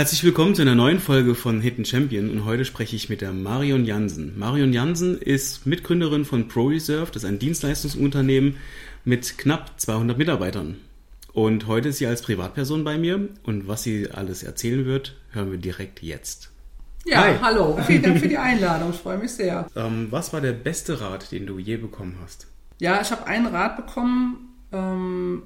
Herzlich willkommen zu einer neuen Folge von Hidden Champion und heute spreche ich mit der Marion Jansen. Marion Jansen ist Mitgründerin von ProReserve, das ist ein Dienstleistungsunternehmen mit knapp 200 Mitarbeitern. Und heute ist sie als Privatperson bei mir und was sie alles erzählen wird, hören wir direkt jetzt. Ja, Hi. hallo. Vielen Dank für die Einladung. Ich freue mich sehr. Ähm, was war der beste Rat, den du je bekommen hast? Ja, ich habe einen Rat bekommen. Ähm,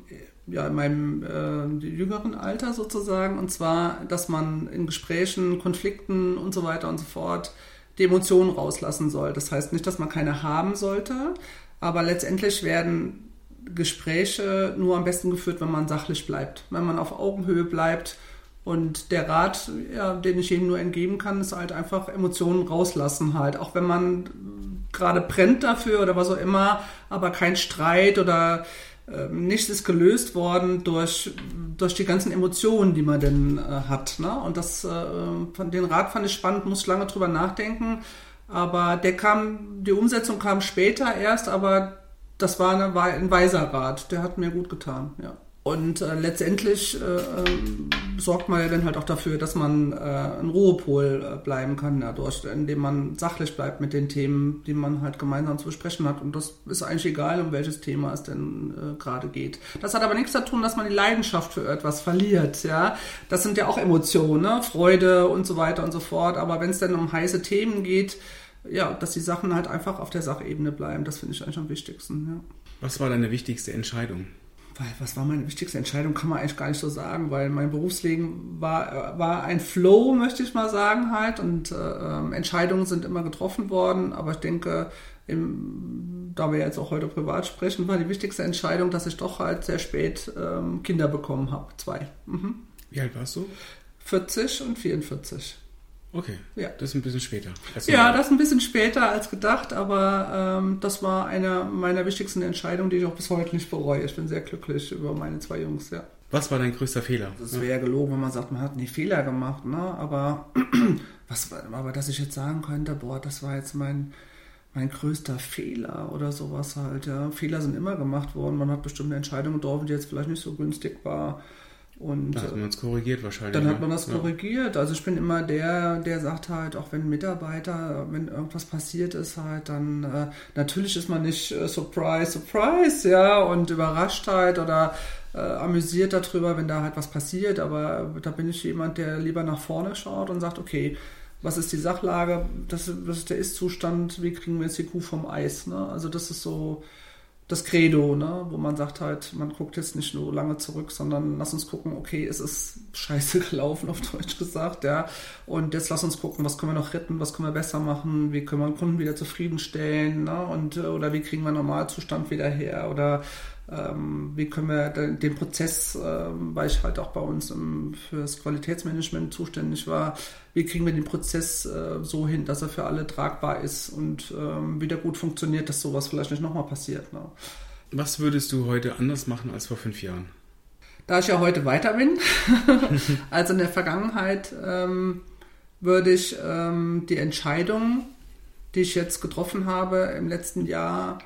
ja, in meinem äh, jüngeren Alter sozusagen. Und zwar, dass man in Gesprächen, Konflikten und so weiter und so fort die Emotionen rauslassen soll. Das heißt nicht, dass man keine haben sollte, aber letztendlich werden Gespräche nur am besten geführt, wenn man sachlich bleibt, wenn man auf Augenhöhe bleibt. Und der Rat, ja, den ich jedem nur entgeben kann, ist halt einfach Emotionen rauslassen halt. Auch wenn man gerade brennt dafür oder was auch immer, aber kein Streit oder nichts ist gelöst worden durch, durch die ganzen Emotionen, die man denn äh, hat. Ne? Und das, äh, von den Rat fand ich spannend, muss lange drüber nachdenken. Aber der kam, die Umsetzung kam später erst, aber das war, eine, war ein weiser Rat. Der hat mir gut getan, ja. Und äh, letztendlich äh, ähm, sorgt man ja dann halt auch dafür, dass man äh, ein Ruhepol äh, bleiben kann dadurch, indem man sachlich bleibt mit den Themen, die man halt gemeinsam zu besprechen hat. Und das ist eigentlich egal, um welches Thema es denn äh, gerade geht. Das hat aber nichts zu tun, dass man die Leidenschaft für etwas verliert. Ja, das sind ja auch Emotionen, ne? Freude und so weiter und so fort. Aber wenn es dann um heiße Themen geht, ja, dass die Sachen halt einfach auf der Sachebene bleiben, das finde ich eigentlich am wichtigsten. Ja. Was war deine wichtigste Entscheidung? Weil was war meine wichtigste Entscheidung, kann man eigentlich gar nicht so sagen, weil mein Berufsleben war, war ein Flow, möchte ich mal sagen halt. Und äh, ähm, Entscheidungen sind immer getroffen worden, aber ich denke, im, da wir jetzt auch heute privat sprechen, war die wichtigste Entscheidung, dass ich doch halt sehr spät ähm, Kinder bekommen habe. Zwei. Mhm. Wie alt warst du? 40 und 44. Okay, ja. das ist ein bisschen später. Ja, das ist ein bisschen später als gedacht, aber ähm, das war eine meiner wichtigsten Entscheidungen, die ich auch bis heute nicht bereue. Ich bin sehr glücklich über meine zwei Jungs, ja. Was war dein größter Fehler? Das wäre ja gelogen, wenn man sagt, man hat nie Fehler gemacht, ne? Aber was, aber dass ich jetzt sagen könnte, boah, das war jetzt mein mein größter Fehler oder sowas halt, ja. Fehler sind immer gemacht worden. Man hat bestimmte Entscheidungen getroffen, die jetzt vielleicht nicht so günstig war. Und dann hat man es korrigiert wahrscheinlich. Dann hat ne? man das korrigiert. Also ich bin immer der, der sagt halt, auch wenn Mitarbeiter, wenn irgendwas passiert ist, halt, dann äh, natürlich ist man nicht äh, surprise, surprise, ja, und überrascht halt oder äh, amüsiert darüber, wenn da halt was passiert. Aber da bin ich jemand, der lieber nach vorne schaut und sagt, okay, was ist die Sachlage, das, das ist der Ist-Zustand, wie kriegen wir jetzt die Kuh vom Eis? Ne? Also das ist so das Credo, ne? wo man sagt halt, man guckt jetzt nicht nur lange zurück, sondern lass uns gucken, okay, es ist scheiße gelaufen, auf Deutsch gesagt, ja. Und jetzt lass uns gucken, was können wir noch retten, was können wir besser machen, wie können wir den Kunden wieder zufriedenstellen, ne? Und, oder wie kriegen wir Normalzustand wieder her oder wie können wir den, Prozess, ähm, weil ich halt auch bei uns im, fürs Qualitätsmanagement zuständig war, wie kriegen wir den Prozess äh, so hin, dass er für alle tragbar ist und ähm, wieder gut funktioniert, dass sowas vielleicht nicht nochmal passiert. Ne? Was würdest du heute anders machen als vor fünf Jahren? Da ich ja heute weiter bin, als in der Vergangenheit, ähm, würde ich ähm, die Entscheidung, die ich jetzt getroffen habe im letzten Jahr,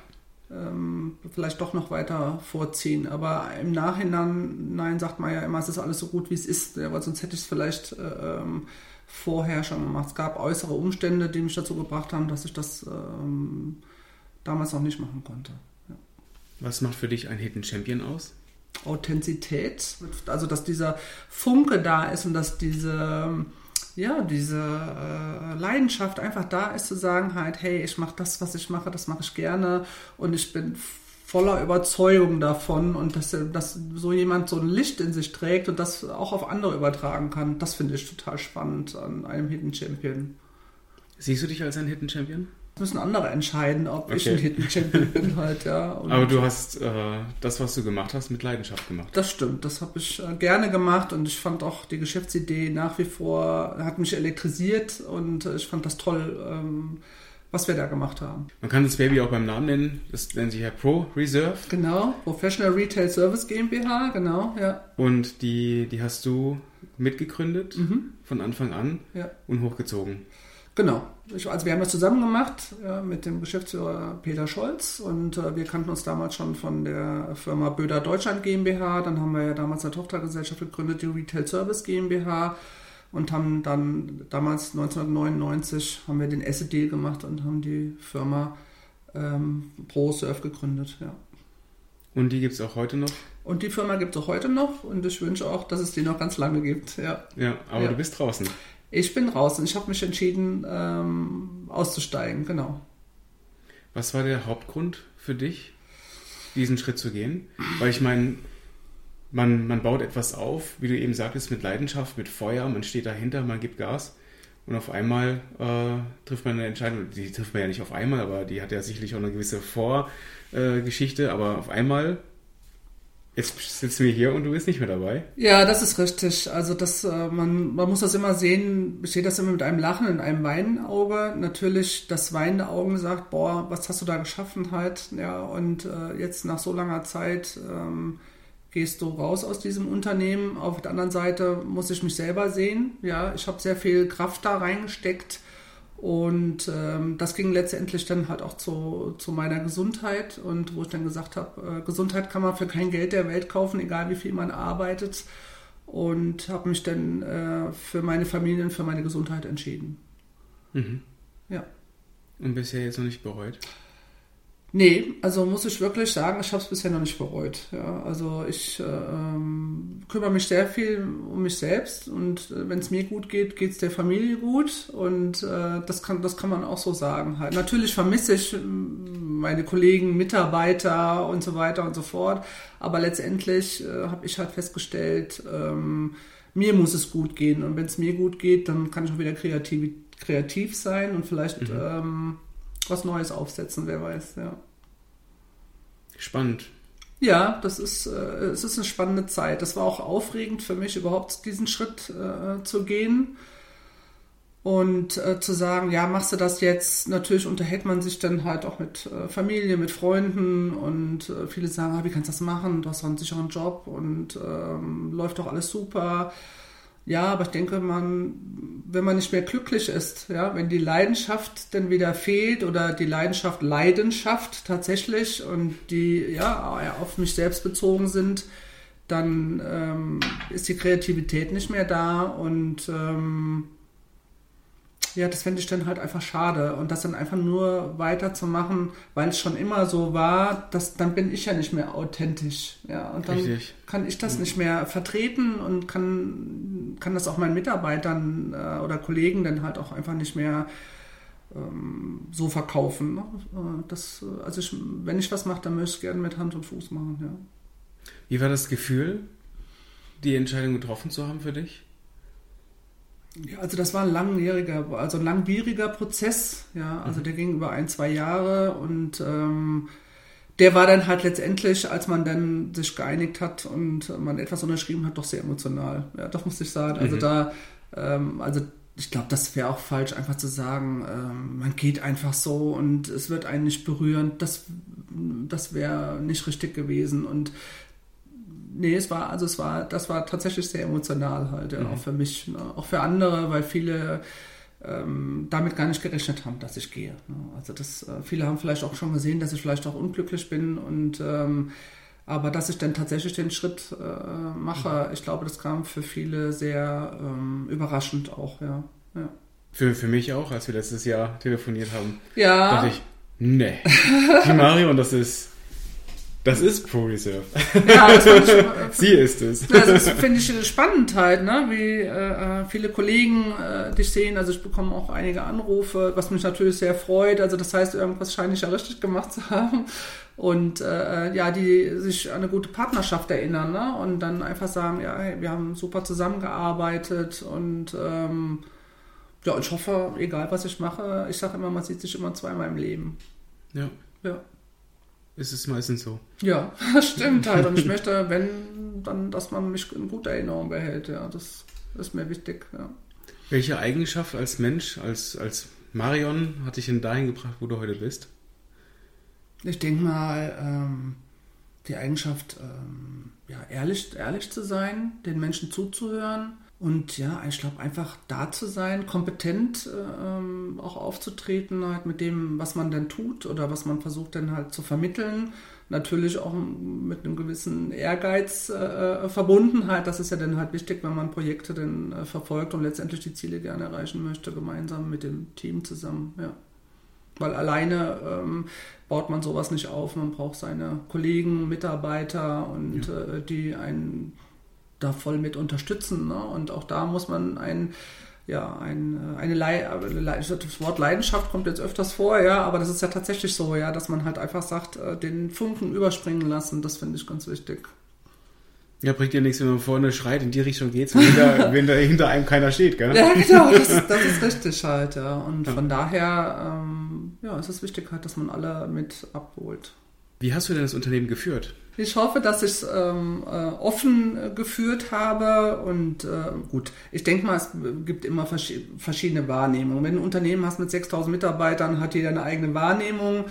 ähm, vielleicht doch noch weiter vorziehen. Aber im Nachhinein nein, sagt man ja immer, es ist alles so gut, wie es ist, ja, weil sonst hätte ich es vielleicht äh, ähm, vorher schon gemacht. Es gab äußere Umstände, die mich dazu gebracht haben, dass ich das ähm, damals noch nicht machen konnte. Ja. Was macht für dich ein Hidden Champion aus? Authentizität, also dass dieser Funke da ist und dass diese ja, diese äh, Leidenschaft einfach da ist, zu sagen halt, hey, ich mache das, was ich mache, das mache ich gerne und ich bin voller Überzeugung davon und dass, dass so jemand so ein Licht in sich trägt und das auch auf andere übertragen kann, das finde ich total spannend an einem Hidden Champion. Siehst du dich als ein Hidden Champion? Müssen andere entscheiden, ob okay. ich ein Hidden Champion bin halt, ja. Und Aber du hast äh, das, was du gemacht hast, mit Leidenschaft gemacht. Das stimmt, das habe ich äh, gerne gemacht und ich fand auch die Geschäftsidee nach wie vor, hat mich elektrisiert und äh, ich fand das toll, ähm, was wir da gemacht haben. Man kann das Baby auch beim Namen nennen, das nennt sich ja Pro Reserve. Genau, Professional Retail Service GmbH, genau, ja. Und die, die hast du mitgegründet mhm. von Anfang an ja. und hochgezogen. Genau. Also wir haben das zusammen gemacht ja, mit dem Geschäftsführer Peter Scholz und äh, wir kannten uns damals schon von der Firma Böder Deutschland GmbH. Dann haben wir ja damals eine Tochtergesellschaft gegründet, die Retail Service GmbH. und haben dann damals 1999 haben wir den Asset Deal gemacht und haben die Firma ähm, ProSurf gegründet. Ja. Und die gibt es auch heute noch? Und die Firma gibt es auch heute noch und ich wünsche auch, dass es die noch ganz lange gibt. Ja, ja aber ja. du bist draußen. Ich bin draußen. Ich habe mich entschieden, ähm, auszusteigen, genau. Was war der Hauptgrund für dich, diesen Schritt zu gehen? Weil ich meine, man, man baut etwas auf, wie du eben sagtest, mit Leidenschaft, mit Feuer, man steht dahinter, man gibt Gas und auf einmal äh, trifft man eine Entscheidung, die trifft man ja nicht auf einmal, aber die hat ja sicherlich auch eine gewisse Vorgeschichte, äh, aber auf einmal Jetzt sitzen wir hier und du bist nicht mehr dabei. Ja, das ist richtig. Also das, äh, man, man muss das immer sehen, besteht das immer mit einem Lachen und einem weinenden. Natürlich das weinende Auge sagt, boah, was hast du da geschaffen halt. Ja, und äh, jetzt nach so langer Zeit ähm, gehst du raus aus diesem Unternehmen. Auf der anderen Seite muss ich mich selber sehen. Ja, ich habe sehr viel Kraft da reingesteckt und ähm, das ging letztendlich dann halt auch zu, zu meiner Gesundheit und wo ich dann gesagt habe, äh, Gesundheit kann man für kein Geld der Welt kaufen, egal wie viel man arbeitet. Und habe mich dann äh, für meine Familie und für meine Gesundheit entschieden. Mhm. Ja. Und bisher jetzt noch nicht bereut? Nee, also muss ich wirklich sagen, ich habe es bisher noch nicht bereut. Ja, also ich äh, ähm, kümmere mich sehr viel um mich selbst und äh, wenn es mir gut geht, geht es der Familie gut und äh, das, kann, das kann man auch so sagen. Halt. Natürlich vermisse ich ähm, meine Kollegen, Mitarbeiter und so weiter und so fort, aber letztendlich äh, habe ich halt festgestellt, ähm, mir muss es gut gehen und wenn es mir gut geht, dann kann ich auch wieder kreativ, kreativ sein und vielleicht... Mhm. Ähm, was Neues aufsetzen, wer weiß, ja. Spannend. Ja, das ist, äh, es ist eine spannende Zeit. Das war auch aufregend für mich, überhaupt diesen Schritt äh, zu gehen und äh, zu sagen, ja, machst du das jetzt? Natürlich unterhält man sich dann halt auch mit äh, Familie, mit Freunden und äh, viele sagen, ah, wie kannst du das machen? Du hast doch einen sicheren Job und ähm, läuft doch alles super. Ja, aber ich denke, man, wenn man nicht mehr glücklich ist, ja, wenn die Leidenschaft dann wieder fehlt oder die Leidenschaft Leidenschaft tatsächlich und die ja auf mich selbst bezogen sind, dann ähm, ist die Kreativität nicht mehr da und ähm, ja, das fände ich dann halt einfach schade. Und das dann einfach nur weiterzumachen, weil es schon immer so war, das, dann bin ich ja nicht mehr authentisch. Ja, und dann Richtig. kann ich das nicht mehr vertreten und kann, kann das auch meinen Mitarbeitern äh, oder Kollegen dann halt auch einfach nicht mehr ähm, so verkaufen. Ne? Äh, das, also ich, wenn ich was mache, dann möchte ich gerne mit Hand und Fuß machen, ja. Wie war das Gefühl, die Entscheidung getroffen zu haben für dich? Ja, also das war ein langjähriger, also ein langwieriger Prozess, ja, also mhm. der ging über ein, zwei Jahre und ähm, der war dann halt letztendlich, als man dann sich geeinigt hat und man etwas unterschrieben hat, doch sehr emotional. Ja, das muss ich sagen. Also mhm. da, ähm, also ich glaube, das wäre auch falsch, einfach zu sagen, ähm, man geht einfach so und es wird einen nicht berühren. Das, das wäre nicht richtig gewesen. Und nee, es war, also es war, das war tatsächlich sehr emotional halt, ja, mhm. auch für mich, ne? auch für andere, weil viele ähm, damit gar nicht gerechnet haben, dass ich gehe. Ne? Also das, äh, viele haben vielleicht auch schon gesehen, dass ich vielleicht auch unglücklich bin und ähm, aber dass ich dann tatsächlich den Schritt äh, mache, mhm. ich glaube, das kam für viele sehr ähm, überraschend auch, ja. ja. Für, für mich auch, als wir letztes Jahr telefoniert haben. Ja. Dachte ich, nee, die Marion, das ist das ist Pro Reserve. Ja, Sie ist es. Das finde ich spannend halt, ne? wie äh, viele Kollegen äh, dich sehen. Also ich bekomme auch einige Anrufe, was mich natürlich sehr freut. Also das heißt, irgendwas scheine ich ja richtig gemacht zu haben. Und äh, ja, die sich an eine gute Partnerschaft erinnern ne? und dann einfach sagen, ja, hey, wir haben super zusammengearbeitet und ähm, ja, ich hoffe, egal was ich mache, ich sage immer, man sieht sich immer zweimal im Leben. Ja. Ja ist es meistens so. Ja, das stimmt halt. Und ich möchte, wenn, dann, dass man mich in guter Erinnerung behält. Ja, das ist mir wichtig. Ja. Welche Eigenschaft als Mensch, als, als Marion, hat dich denn dahin gebracht, wo du heute bist? Ich denke mal, ähm, die Eigenschaft, ähm, ja, ehrlich, ehrlich zu sein, den Menschen zuzuhören und ja, ich glaube, einfach da zu sein, kompetent ähm, auch aufzutreten, halt mit dem, was man denn tut oder was man versucht dann halt zu vermitteln, natürlich auch mit einem gewissen Ehrgeiz äh, verbunden halt. Das ist ja dann halt wichtig, wenn man Projekte dann äh, verfolgt und letztendlich die Ziele gerne erreichen möchte, gemeinsam mit dem Team zusammen, ja. Weil alleine ähm, baut man sowas nicht auf. Man braucht seine Kollegen, Mitarbeiter und ja. äh, die einen da voll mit unterstützen. Ne? Und auch da muss man ein ja, ein, eine, Le das Wort Leidenschaft kommt jetzt öfters vor, ja, aber das ist ja tatsächlich so, ja, dass man halt einfach sagt, äh, den Funken überspringen lassen, das finde ich ganz wichtig. Ja, bringt ja nichts, wenn man vorne schreit, in die Richtung geht's, wenn, hinter, wenn da hinter einem keiner steht, gell? Ja, genau, das, das ist richtig halt, ja. Und ja. von daher, ähm, ja, ist es wichtig halt, dass man alle mit abholt. Wie hast du denn das Unternehmen geführt? Ich hoffe, dass ich es ähm, äh, offen äh, geführt habe und äh, gut, ich denke mal, es gibt immer vers verschiedene Wahrnehmungen. Wenn du ein Unternehmen hast mit 6000 Mitarbeitern, hat jeder eine eigene Wahrnehmung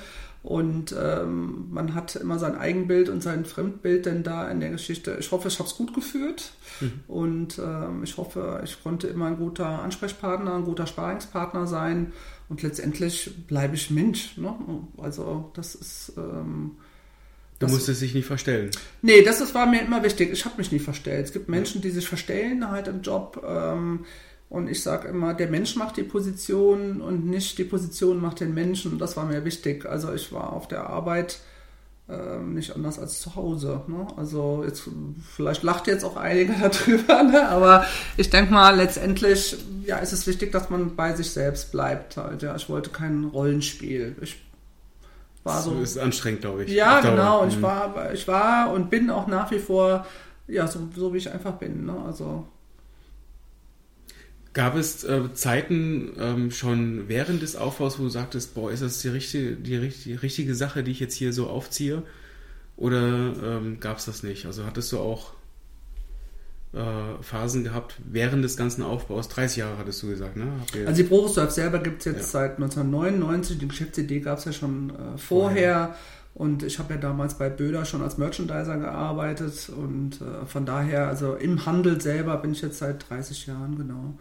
und ähm, man hat immer sein Eigenbild und sein Fremdbild denn da in der Geschichte. Ich hoffe, ich habe es gut geführt mhm. und ähm, ich hoffe, ich konnte immer ein guter Ansprechpartner, ein guter Sparingspartner sein und letztendlich bleibe ich Mensch. Ne? Also das ist... Ähm, Du das, musstest dich nicht verstellen. Nee, das, das war mir immer wichtig. Ich habe mich nicht verstellt. Es gibt Menschen, die sich verstellen halt im Job. Ähm, und ich sage immer, der Mensch macht die Position und nicht die Position macht den Menschen. Das war mir wichtig. Also ich war auf der Arbeit ähm, nicht anders als zu Hause. Ne? Also jetzt vielleicht lacht jetzt auch einige darüber, ne? aber ich denke mal, letztendlich ja, ist es wichtig, dass man bei sich selbst bleibt. Halt, ja. Ich wollte kein Rollenspiel. Ich war so. Das ist anstrengend, glaube ich. Ja, genau. Und ich mhm. war, ich war und bin auch nach wie vor, ja, so, so wie ich einfach bin. Ne? Also. Gab es äh, Zeiten ähm, schon während des Aufbaus, wo du sagtest, boah, ist das die richtige, die, die richtige Sache, die ich jetzt hier so aufziehe? Oder ähm, gab es das nicht? Also hattest du auch äh, Phasen gehabt während des ganzen Aufbaus. 30 Jahre hattest du gesagt, ne? Also die ProSurf selber gibt es jetzt ja. seit 1999. Die Geschäftsidee gab es ja schon äh, vorher. vorher. Und ich habe ja damals bei Böder schon als Merchandiser gearbeitet. Und äh, von daher, also im Handel selber bin ich jetzt seit 30 Jahren, genau.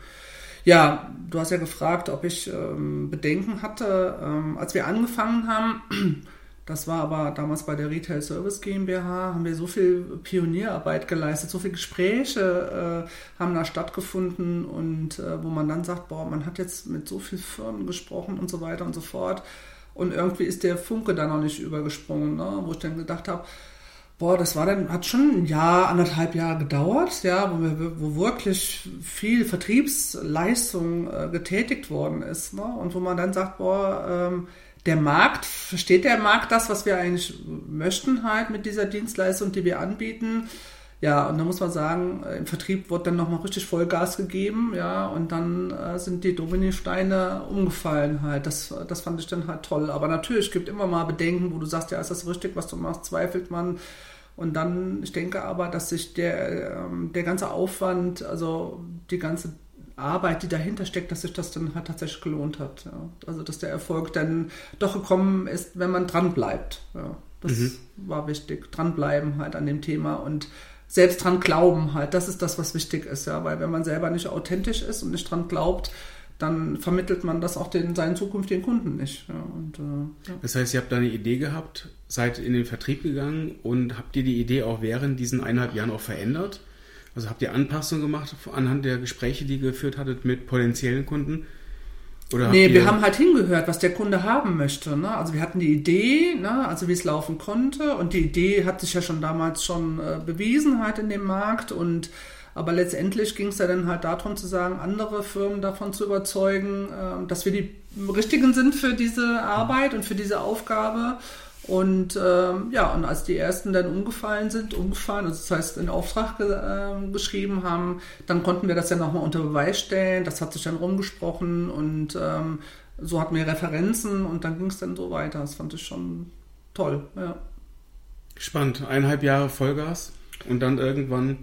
Ja, du hast ja gefragt, ob ich ähm, Bedenken hatte. Ähm, als wir angefangen haben, das war aber damals bei der Retail Service GmbH, haben wir so viel Pionierarbeit geleistet, so viele Gespräche äh, haben da stattgefunden und äh, wo man dann sagt, boah, man hat jetzt mit so vielen Firmen gesprochen und so weiter und so fort. Und irgendwie ist der Funke da noch nicht übergesprungen, ne? wo ich dann gedacht habe, boah, das war dann, hat schon ein Jahr, anderthalb Jahre gedauert, ja, wo, wir, wo wirklich viel Vertriebsleistung äh, getätigt worden ist. Ne? Und wo man dann sagt, boah, ähm, der Markt, versteht der Markt das, was wir eigentlich möchten halt mit dieser Dienstleistung, die wir anbieten? Ja, und da muss man sagen, äh, im Vertrieb wird dann nochmal richtig Vollgas gegeben, ja, und dann äh, sind die Dominosteine umgefallen halt. Das, das fand ich dann halt toll. Aber natürlich gibt immer mal Bedenken, wo du sagst, ja, ist das richtig, was du machst, zweifelt man. Und dann, ich denke aber, dass sich der, ähm, der ganze Aufwand, also die ganze Arbeit, die dahinter steckt, dass sich das dann halt tatsächlich gelohnt hat. Ja. Also dass der Erfolg dann doch gekommen ist, wenn man dran bleibt. Ja. Das mhm. war wichtig. Dranbleiben halt an dem Thema und selbst dran glauben halt. Das ist das, was wichtig ist, ja. Weil wenn man selber nicht authentisch ist und nicht dran glaubt, dann vermittelt man das auch den, seinen zukünftigen Kunden nicht. Ja, und, äh, ja. Das heißt, ihr habt da eine Idee gehabt, seid in den Vertrieb gegangen und habt ihr die Idee auch während diesen eineinhalb Jahren auch verändert? Also habt ihr Anpassungen gemacht anhand der Gespräche, die ihr geführt hattet mit potenziellen Kunden? Oder nee, wir haben halt hingehört, was der Kunde haben möchte. Ne? Also wir hatten die Idee, ne? also wie es laufen konnte. Und die Idee hat sich ja schon damals schon äh, bewiesen halt in dem Markt. Und aber letztendlich ging es ja dann halt darum zu sagen, andere Firmen davon zu überzeugen, äh, dass wir die richtigen sind für diese Arbeit und für diese Aufgabe. Und ähm, ja, und als die ersten dann umgefallen sind, umgefallen, also das heißt in Auftrag ge äh, geschrieben haben, dann konnten wir das ja nochmal unter Beweis stellen. Das hat sich dann rumgesprochen und ähm, so hatten wir Referenzen und dann ging es dann so weiter. Das fand ich schon toll, ja. Spannend. Eineinhalb Jahre Vollgas. Und dann irgendwann.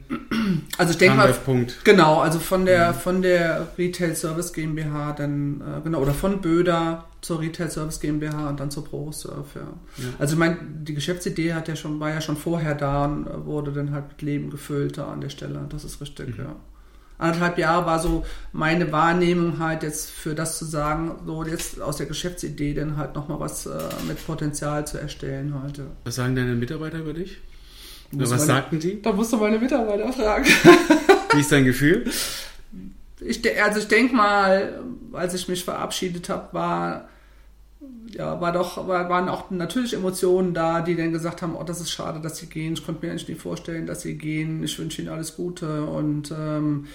Also ich denke mal, Punkt. genau, also von der mhm. von der Retail Service GmbH dann äh, genau oder von Böder zur Retail Service GmbH und dann zur ProSurf, ja. ja. Also ich meine, die Geschäftsidee hat ja schon war ja schon vorher da und wurde dann halt mit Leben gefüllt da an der Stelle. Das ist richtig, mhm. ja. anderthalb Jahre war so meine Wahrnehmung halt jetzt für das zu sagen, so jetzt aus der Geschäftsidee dann halt nochmal was äh, mit Potenzial zu erstellen heute. Was sagen deine Mitarbeiter über dich? Was meine, sagten die? Da musst du meine Mitarbeiter fragen. Wie ist dein Gefühl? Ich, also ich denke mal, als ich mich verabschiedet habe, war ja, war doch, war, waren auch natürlich Emotionen da, die dann gesagt haben, oh, das ist schade, dass sie gehen. Ich konnte mir eigentlich nicht vorstellen, dass sie gehen. Ich wünsche ihnen alles Gute und ähm,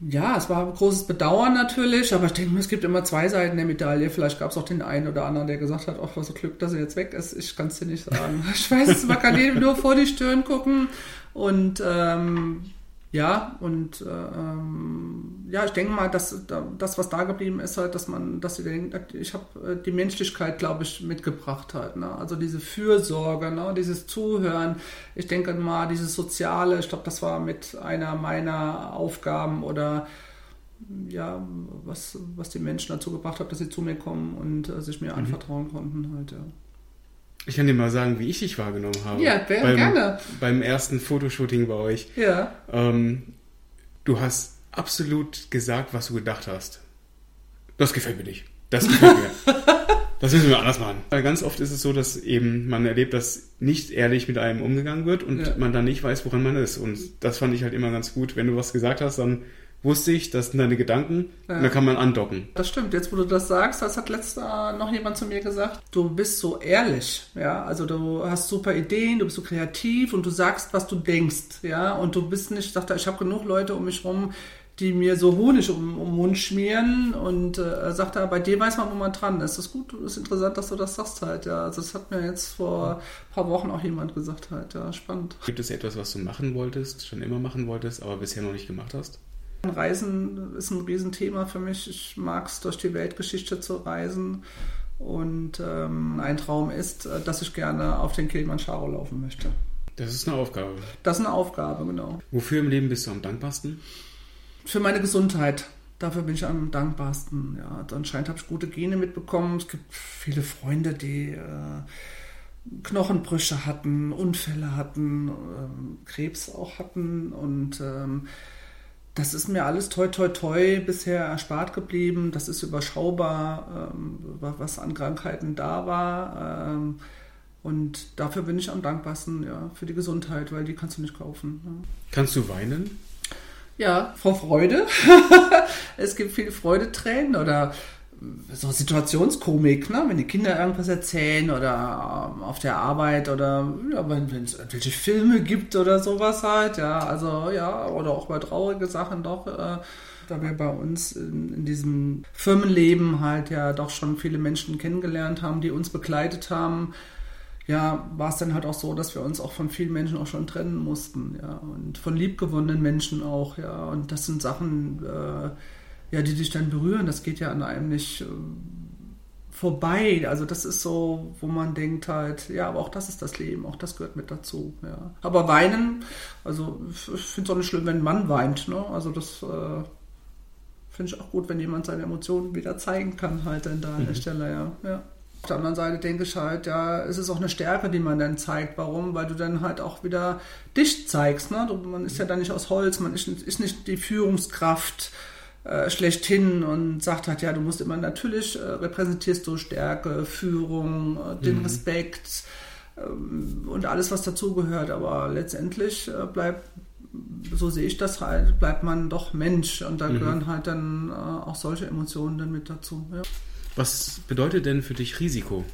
ja, es war ein großes Bedauern natürlich, aber ich denke mir, es gibt immer zwei Seiten der Medaille. Vielleicht gab es auch den einen oder anderen, der gesagt hat, ach, was so Glück, dass er jetzt weg ist. Ich kann es dir nicht sagen. Ich weiß es, man kann jedem nur vor die Stirn gucken und ähm, ja, und äh, ähm, ja, ich denke mal, dass das, was da geblieben ist, halt, dass man, dass sie denkt, ich habe äh, die Menschlichkeit, glaube ich, mitgebracht halt. Ne? Also diese Fürsorge, ne? dieses Zuhören. Ich denke mal, dieses Soziale, ich glaube, das war mit einer meiner Aufgaben oder ja, was, was die Menschen dazu gebracht hat, dass sie zu mir kommen und äh, sich mir mhm. anvertrauen konnten halt, ja. Ich kann dir mal sagen, wie ich dich wahrgenommen habe. Ja, beim, gerne. Beim ersten Fotoshooting bei euch. Ja. Ähm, du hast absolut gesagt, was du gedacht hast. Das gefällt mir nicht. Das gefällt mir. das müssen wir anders machen. Weil ganz oft ist es so, dass eben man erlebt, dass nicht ehrlich mit einem umgegangen wird und ja. man dann nicht weiß, woran man ist. Und das fand ich halt immer ganz gut. Wenn du was gesagt hast, dann wusste ich, das sind deine Gedanken ja. und da kann man andocken. Das stimmt. Jetzt, wo du das sagst, das hat letzter noch jemand zu mir gesagt. Du bist so ehrlich, ja. Also du hast super Ideen, du bist so kreativ und du sagst, was du denkst, ja. Und du bist nicht, sagt er, ich habe genug Leute um mich rum, die mir so Honig um, um den Mund schmieren und äh, sagt er, bei dir weiß man, wo man dran ist. Das ist gut, das ist interessant, dass du das sagst halt, ja. Also das hat mir jetzt vor ein paar Wochen auch jemand gesagt halt, ja, spannend. Gibt es etwas, was du machen wolltest, schon immer machen wolltest, aber bisher noch nicht gemacht hast? Reisen ist ein Riesenthema für mich. Ich mag es, durch die Weltgeschichte zu reisen. Und ähm, ein Traum ist, äh, dass ich gerne auf den Kilimanjaro laufen möchte. Das ist eine Aufgabe. Das ist eine Aufgabe, genau. Wofür im Leben bist du am dankbarsten? Für meine Gesundheit. Dafür bin ich am dankbarsten. Ja, anscheinend habe ich gute Gene mitbekommen. Es gibt viele Freunde, die äh, Knochenbrüche hatten, Unfälle hatten, äh, Krebs auch hatten und ähm, das ist mir alles toi toi toi bisher erspart geblieben. Das ist überschaubar, ähm, was an Krankheiten da war. Ähm, und dafür bin ich am dankbarsten, ja, für die Gesundheit, weil die kannst du nicht kaufen. Ja. Kannst du weinen? Ja, vor Freude. es gibt viele Freudetränen oder so Situationskomik, ne? wenn die Kinder irgendwas erzählen oder ähm, auf der Arbeit oder ja, wenn es irgendwelche Filme gibt oder sowas halt, ja, also ja, oder auch bei traurige Sachen doch, äh, da wir bei uns in, in, diesem Firmenleben halt ja doch schon viele Menschen kennengelernt haben, die uns begleitet haben, ja, war es dann halt auch so, dass wir uns auch von vielen Menschen auch schon trennen mussten, ja, und von liebgewonnenen Menschen auch, ja, und das sind Sachen, äh, ja, die dich dann berühren, das geht ja an einem nicht äh, vorbei. Also das ist so, wo man denkt halt, ja, aber auch das ist das Leben, auch das gehört mit dazu. Ja. Aber weinen, also ich finde es auch nicht schlimm, wenn ein Mann weint. Ne? Also das äh, finde ich auch gut, wenn jemand seine Emotionen wieder zeigen kann, halt dann da an der mhm. Stelle, ja. ja. Auf der anderen Seite denke ich halt, ja, es ist auch eine Stärke, die man dann zeigt. Warum? Weil du dann halt auch wieder dich zeigst. Ne? Man ist ja dann nicht aus Holz, man ist, ist nicht die Führungskraft äh, schlechthin und sagt halt, ja, du musst immer natürlich äh, repräsentierst du Stärke, Führung, äh, den mhm. Respekt ähm, und alles, was dazugehört. Aber letztendlich äh, bleibt, so sehe ich das halt, bleibt man doch Mensch und da mhm. gehören halt dann äh, auch solche Emotionen dann mit dazu. Ja. Was bedeutet denn für dich Risiko?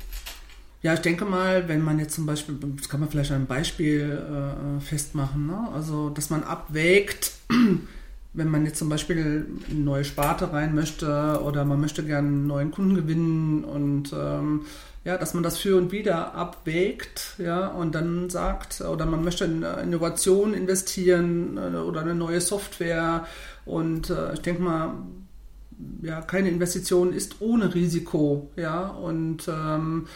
Ja, ich denke mal, wenn man jetzt zum Beispiel, das kann man vielleicht an einem Beispiel äh, festmachen, ne? also dass man abwägt, wenn man jetzt zum Beispiel eine neue Sparte rein möchte oder man möchte gerne einen neuen Kunden gewinnen und ähm, ja, dass man das für und wieder abwägt, ja, und dann sagt, oder man möchte in Innovation investieren äh, oder eine neue Software und äh, ich denke mal, ja, keine Investition ist ohne Risiko, ja, und ähm,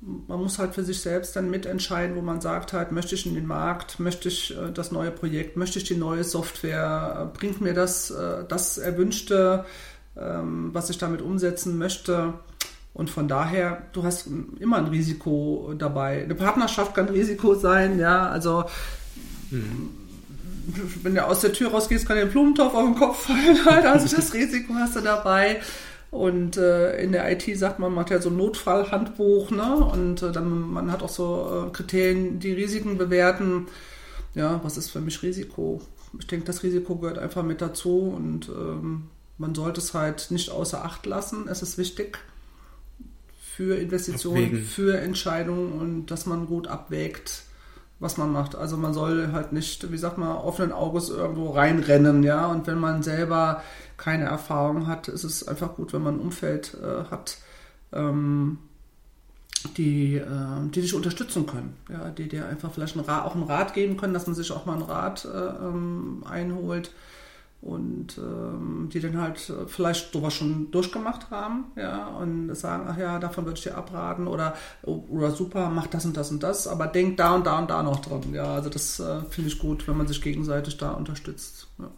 man muss halt für sich selbst dann mitentscheiden, wo man sagt halt, möchte ich in den Markt, möchte ich äh, das neue Projekt, möchte ich die neue Software, äh, bringt mir das, äh, das Erwünschte, ähm, was ich damit umsetzen möchte. Und von daher, du hast immer ein Risiko dabei. Eine Partnerschaft kann Risiko sein, ja, also mhm. wenn du aus der Tür rausgehst, kann dir ein Blumentopf auf den Kopf fallen. Halt. Also das Risiko hast du dabei. Und äh, in der IT sagt man, man hat ja so ein Notfallhandbuch, ne? Und äh, dann man hat auch so äh, Kriterien, die Risiken bewerten. Ja, was ist für mich Risiko? Ich denke, das Risiko gehört einfach mit dazu und ähm, man sollte es halt nicht außer Acht lassen. Es ist wichtig für Investitionen, Abwägen. für Entscheidungen und dass man gut abwägt, was man macht. Also man soll halt nicht, wie sagt man, offenen Auges irgendwo reinrennen, ja. Und wenn man selber keine Erfahrung hat, ist es einfach gut, wenn man ein Umfeld äh, hat, ähm, die, äh, die dich unterstützen können, ja, die dir einfach vielleicht einen auch einen Rat geben können, dass man sich auch mal einen Rat äh, ähm, einholt und ähm, die dann halt äh, vielleicht sowas schon durchgemacht haben, ja, und sagen, ach ja, davon würde ich dir abraten oder, oder super, mach das und das und das, aber denk da und da und da noch dran, ja, also das äh, finde ich gut, wenn man sich gegenseitig da unterstützt. Ja.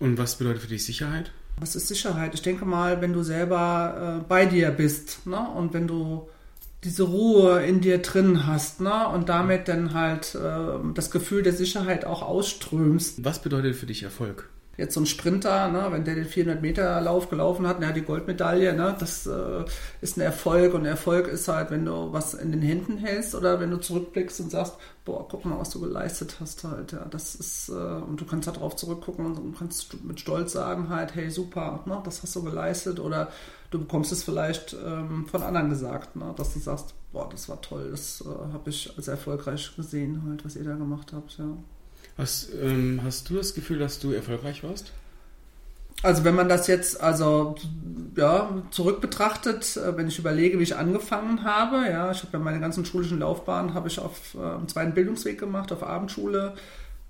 Und was bedeutet für dich Sicherheit? Was ist Sicherheit? Ich denke mal, wenn du selber äh, bei dir bist, ne, und wenn du diese Ruhe in dir drin hast, ne, und damit dann halt äh, das Gefühl der Sicherheit auch ausströmst. Was bedeutet für dich Erfolg? Jetzt so ein Sprinter, ne, wenn der den 400 Meter Lauf gelaufen hat, der hat die Goldmedaille, ne, das äh, ist ein Erfolg und Erfolg ist halt, wenn du was in den Händen hältst oder wenn du zurückblickst und sagst, boah, guck mal, was du geleistet hast halt, ja, das ist, äh, und du kannst darauf zurückgucken und kannst mit Stolz sagen halt, hey, super, ne, das hast du geleistet oder du bekommst es vielleicht ähm, von anderen gesagt, ne, dass du sagst, boah, das war toll, das äh, habe ich als erfolgreich gesehen halt, was ihr da gemacht habt, ja. Hast, ähm, hast du das Gefühl, dass du erfolgreich warst? Also wenn man das jetzt also ja zurück betrachtet, äh, wenn ich überlege, wie ich angefangen habe, ja, ich habe ja meine ganzen schulischen Laufbahn habe ich auf äh, zweiten Bildungsweg gemacht, auf Abendschule,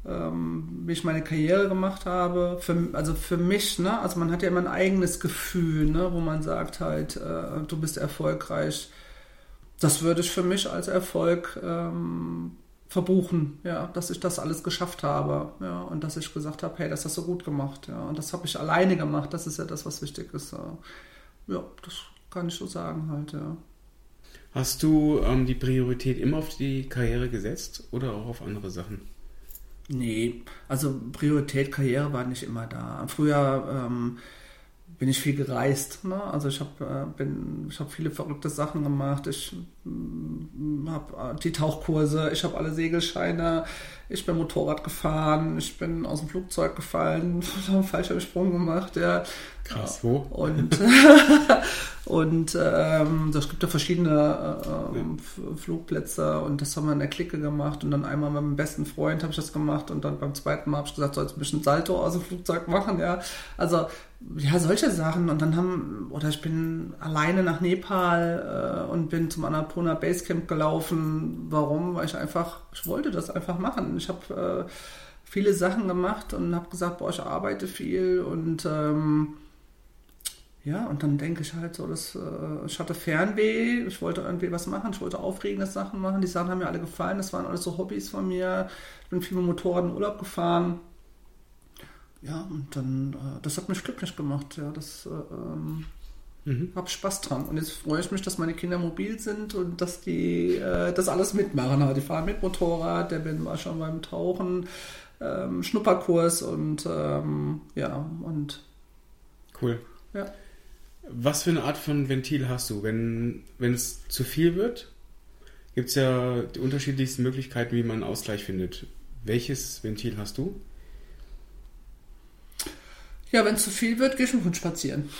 ähm, wie ich meine Karriere gemacht habe. Für, also für mich, ne, also man hat ja immer ein eigenes Gefühl, ne, wo man sagt halt, äh, du bist erfolgreich. Das würde ich für mich als Erfolg ähm, verbuchen, ja, dass ich das alles geschafft habe, ja, und dass ich gesagt habe, hey, das hast du gut gemacht, ja, und das habe ich alleine gemacht, das ist ja das, was wichtig ist, ja, ja das kann ich so sagen halt, ja. Hast du ähm, die Priorität immer auf die Karriere gesetzt oder auch auf andere Sachen? Nee, also Priorität Karriere war nicht immer da. Früher ähm, bin ich viel gereist. Ne? Also ich habe äh, hab viele verrückte Sachen gemacht. Ich habe äh, die Tauchkurse, ich habe alle Segelscheine, ich bin Motorrad gefahren, ich bin aus dem Flugzeug gefallen, habe einen Fallschirmsprung gemacht. Ja. Krass, wo? Und, und ähm, es gibt ja verschiedene äh, ja. Flugplätze und das haben wir in der Clique gemacht und dann einmal mit meinem besten Freund habe ich das gemacht und dann beim zweiten Mal habe ich gesagt, soll jetzt ein bisschen Salto aus dem Flugzeug machen, ja. Also ja, solche Sachen. Und dann haben, oder ich bin alleine nach Nepal äh, und bin zum Annapurna Basecamp gelaufen. Warum? Weil ich einfach, ich wollte das einfach machen. Ich habe äh, viele Sachen gemacht und habe gesagt, boah, ich arbeite viel und ähm, ja, und dann denke ich halt so, dass, äh, ich hatte Fernweh, ich wollte irgendwie was machen, ich wollte aufregende Sachen machen. Die Sachen haben mir alle gefallen, das waren alles so Hobbys von mir. Ich bin viel mit Motorrad in Urlaub gefahren ja, und dann, äh, das hat mich glücklich gemacht, ja, das äh, ähm, mhm. habe Spaß dran. Und jetzt freue ich mich, dass meine Kinder mobil sind und dass die äh, das alles mitmachen. Die fahren mit Motorrad, der bin war schon beim Tauchen, ähm, Schnupperkurs und ähm, ja, und cool. Ja. Was für eine Art von Ventil hast du? Wenn, wenn es zu viel wird, gibt es ja die unterschiedlichsten Möglichkeiten, wie man einen Ausgleich findet. Welches Ventil hast du? Ja, wenn es zu viel wird, gehe ich mit Hund spazieren.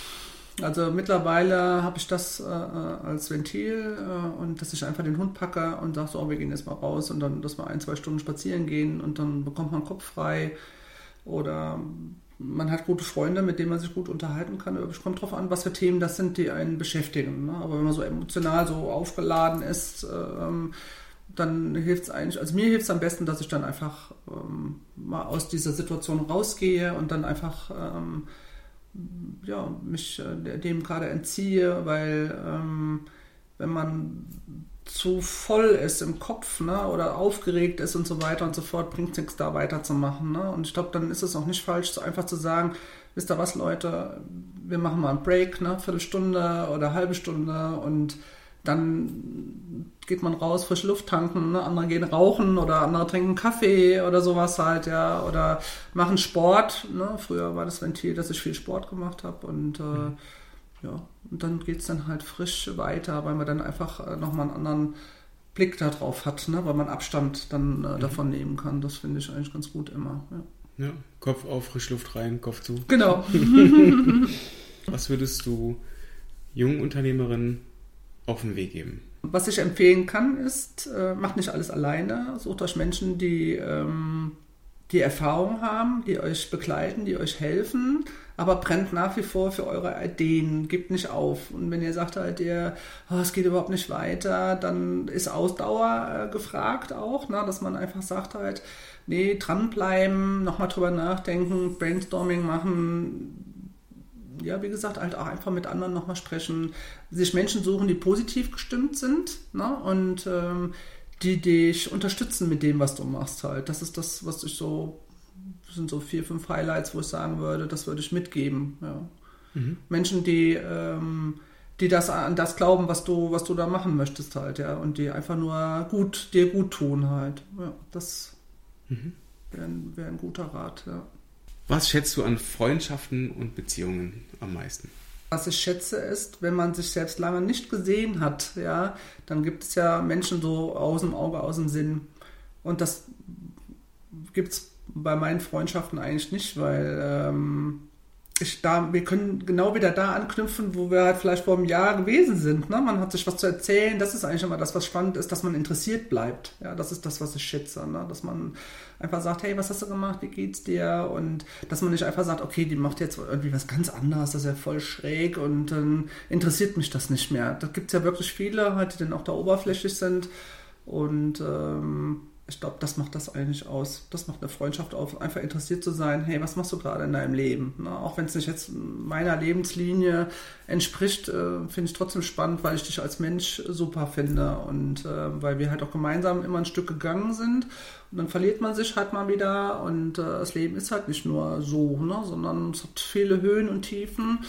Also mittlerweile habe ich das äh, als Ventil äh, und dass ich einfach den Hund packe und sage so, oh, wir gehen jetzt mal raus und dann, dass wir ein, zwei Stunden spazieren gehen und dann bekommt man Kopf frei oder man hat gute Freunde, mit denen man sich gut unterhalten kann. Es kommt darauf an, was für Themen das sind, die einen beschäftigen. Ne? Aber wenn man so emotional so aufgeladen ist, äh, dann hilft es eigentlich, also mir hilft es am besten, dass ich dann einfach ähm, mal aus dieser Situation rausgehe und dann einfach ähm, ja, mich äh, dem gerade entziehe, weil ähm, wenn man zu voll ist im Kopf ne, oder aufgeregt ist und so weiter und so fort, bringt es nichts da weiterzumachen. Ne? Und ich glaube, dann ist es auch nicht falsch, so einfach zu sagen, wisst ihr was, Leute, wir machen mal einen Break, ne, Viertelstunde oder halbe Stunde und dann geht man raus, frische Luft tanken, ne? andere gehen rauchen oder andere trinken Kaffee oder sowas halt, ja, oder machen Sport. Ne? Früher war das Ventil, dass ich viel Sport gemacht habe und äh, mhm. ja, und dann geht es dann halt frisch weiter, weil man dann einfach äh, nochmal einen anderen Blick darauf hat, ne? weil man Abstand dann äh, mhm. davon nehmen kann. Das finde ich eigentlich ganz gut immer. Ja. ja, Kopf auf, Frischluft rein, Kopf zu. Genau. Was würdest du jungen Unternehmerinnen auf den Weg geben? Was ich empfehlen kann, ist, äh, macht nicht alles alleine. Sucht euch Menschen, die ähm, die Erfahrung haben, die euch begleiten, die euch helfen, aber brennt nach wie vor für eure Ideen, gebt nicht auf. Und wenn ihr sagt halt, ihr, oh, es geht überhaupt nicht weiter, dann ist Ausdauer äh, gefragt auch, ne? dass man einfach sagt halt, nee, dranbleiben, nochmal drüber nachdenken, Brainstorming machen, ja, wie gesagt, halt auch einfach mit anderen nochmal sprechen, sich Menschen suchen, die positiv gestimmt sind ne? und ähm, die dich unterstützen mit dem, was du machst halt. Das ist das, was ich so, sind so vier, fünf Highlights, wo ich sagen würde, das würde ich mitgeben. Ja. Mhm. Menschen, die, ähm, die das an das glauben, was du, was du da machen möchtest halt, ja, und die einfach nur gut, dir gut tun halt. Ja, das mhm. wäre wär ein guter Rat, ja. Was schätzt du an Freundschaften und Beziehungen am meisten? Was ich schätze ist, wenn man sich selbst lange nicht gesehen hat, ja, dann gibt es ja Menschen so aus dem Auge, aus dem Sinn. Und das gibt es bei meinen Freundschaften eigentlich nicht, weil ähm, ich da, wir können genau wieder da anknüpfen, wo wir halt vielleicht vor einem Jahr gewesen sind. Ne? Man hat sich was zu erzählen. Das ist eigentlich immer das, was spannend ist, dass man interessiert bleibt. Ja, das ist das, was ich schätze. Ne? Dass man einfach sagt, hey, was hast du gemacht? Wie geht's dir? Und dass man nicht einfach sagt, okay, die macht jetzt irgendwie was ganz anderes, das ist ja voll schräg und dann interessiert mich das nicht mehr. Da gibt es ja wirklich viele, halt, die dann auch da oberflächlich sind. Und ähm, ich glaube, das macht das eigentlich aus. Das macht eine Freundschaft auf, einfach interessiert zu sein, hey, was machst du gerade in deinem Leben? Ne? Auch wenn es nicht jetzt meiner Lebenslinie entspricht, äh, finde ich trotzdem spannend, weil ich dich als Mensch super finde und äh, weil wir halt auch gemeinsam immer ein Stück gegangen sind. Und dann verliert man sich halt mal wieder und äh, das Leben ist halt nicht nur so, ne? sondern es hat viele Höhen und Tiefen.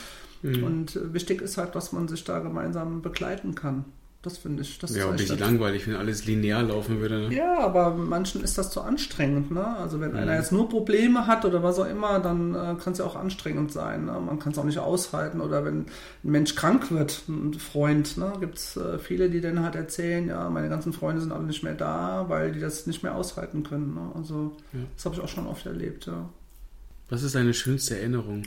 Mhm. Und wichtig ist halt, dass man sich da gemeinsam begleiten kann. Das finde ich. Das ja, ein bisschen langweilig, wenn alles linear laufen würde. Ne? Ja, aber manchen ist das zu anstrengend. Ne? Also wenn mhm. einer jetzt nur Probleme hat oder was auch immer, dann äh, kann es ja auch anstrengend sein. Ne? Man kann es auch nicht aushalten. Oder wenn ein Mensch krank wird, ein Freund, ne? gibt es äh, viele, die dann halt erzählen, ja, meine ganzen Freunde sind alle nicht mehr da, weil die das nicht mehr aushalten können. Ne? Also ja. das habe ich auch schon oft erlebt. Ja. Was ist deine schönste Erinnerung?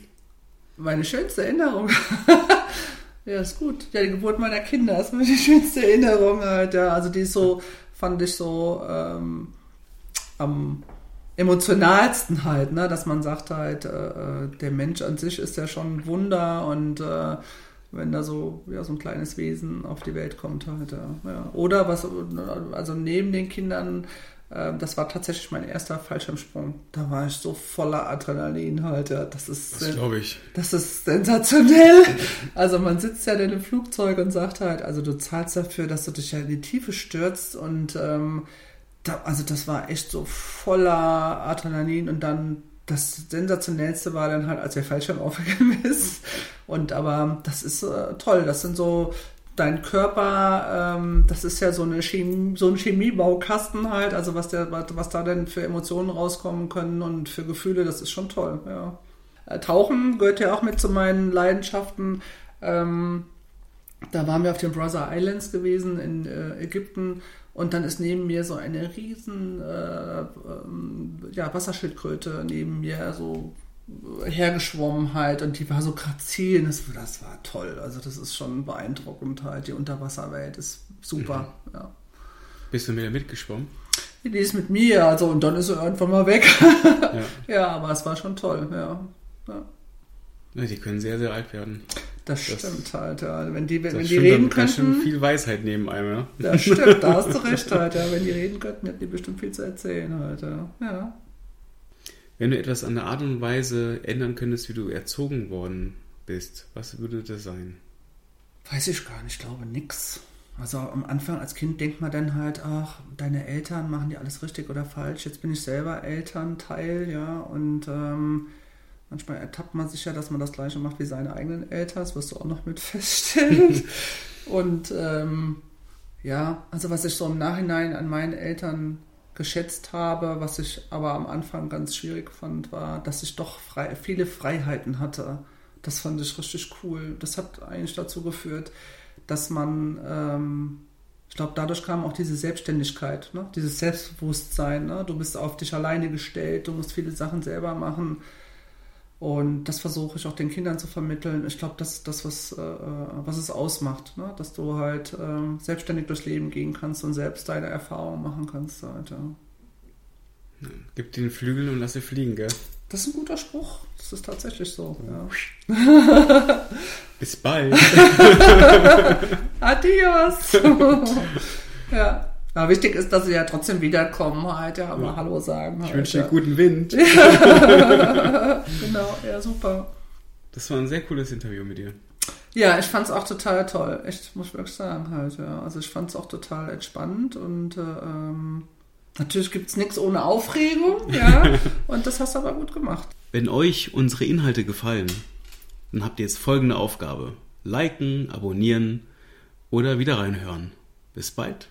Meine schönste Erinnerung? Ja, ist gut. Ja, die Geburt meiner Kinder ist mir die schönste Erinnerung halt. Ja. Also die ist so, fand ich so ähm, am emotionalsten halt, ne? dass man sagt halt, äh, äh, der Mensch an sich ist ja schon ein Wunder und äh, wenn da so, ja, so ein kleines Wesen auf die Welt kommt halt. Ja. Oder was, also neben den Kindern das war tatsächlich mein erster Fallschirmsprung. Da war ich so voller Adrenalin halt. Ja. Das ist, das glaube ich. Das ist sensationell. Also man sitzt ja in einem Flugzeug und sagt halt, also du zahlst dafür, dass du dich ja in die Tiefe stürzt und ähm, da, also das war echt so voller Adrenalin und dann das sensationellste war dann halt, als der Fallschirm aufgegangen ist. Und aber das ist äh, toll. Das sind so dein Körper, ähm, das ist ja so, eine Chemie, so ein Chemiebaukasten halt, also was, der, was da denn für Emotionen rauskommen können und für Gefühle, das ist schon toll, ja. Äh, Tauchen gehört ja auch mit zu meinen Leidenschaften. Ähm, da waren wir auf den Brother Islands gewesen in äh, Ägypten und dann ist neben mir so eine riesen äh, ähm, ja, Wasserschildkröte neben mir, so hergeschwommen halt und die war so grazil. Das, das war toll. Also das ist schon beeindruckend halt. Die Unterwasserwelt ist super. Mhm. Ja. Bist du mit ihr mitgeschwommen? Die ist mit mir, also und dann ist sie irgendwann mal weg. ja. ja, aber es war schon toll, ja. ja. ja. Die können sehr, sehr alt werden. Das, das stimmt halt, ja. Wenn die, wenn, wenn die reden könnten. schon viel Weisheit neben einem, ja. Das stimmt, da hast du recht halt, ja. Wenn die reden könnten, hätten die bestimmt viel zu erzählen halt, ja. ja. Wenn du etwas an der Art und Weise ändern könntest, wie du erzogen worden bist, was würde das sein? Weiß ich gar nicht, ich glaube nix. Also am Anfang als Kind denkt man dann halt, ach, deine Eltern machen die alles richtig oder falsch. Jetzt bin ich selber Elternteil, ja, und ähm, Manchmal ertappt man sich ja, dass man das Gleiche macht wie seine eigenen Eltern. Das wirst du auch noch mit feststellen. Und ähm, ja, also was ich so im Nachhinein an meinen Eltern geschätzt habe, was ich aber am Anfang ganz schwierig fand, war, dass ich doch frei, viele Freiheiten hatte. Das fand ich richtig cool. Das hat eigentlich dazu geführt, dass man, ähm, ich glaube, dadurch kam auch diese Selbstständigkeit, ne? dieses Selbstbewusstsein. Ne? Du bist auf dich alleine gestellt, du musst viele Sachen selber machen. Und das versuche ich auch den Kindern zu vermitteln. Ich glaube, das ist das, was, äh, was es ausmacht, ne? dass du halt äh, selbstständig durchs Leben gehen kannst und selbst deine Erfahrungen machen kannst. Halt, ja. Gib dir den Flügel und lass sie fliegen, gell? Das ist ein guter Spruch. Das ist tatsächlich so. Ja. Bis bald. Adios. ja. Ja, wichtig ist, dass sie ja trotzdem wiederkommen halt, ja, aber ja. Hallo sagen. Halt, ich wünsche dir ja. guten Wind. genau, ja, super. Das war ein sehr cooles Interview mit dir. Ja, ich fand es auch total toll. Echt, muss ich wirklich sagen halt, ja. Also ich fand es auch total entspannend und äh, ähm, natürlich gibt es nichts ohne Aufregung, ja. und das hast du aber gut gemacht. Wenn euch unsere Inhalte gefallen, dann habt ihr jetzt folgende Aufgabe. Liken, abonnieren oder wieder reinhören. Bis bald.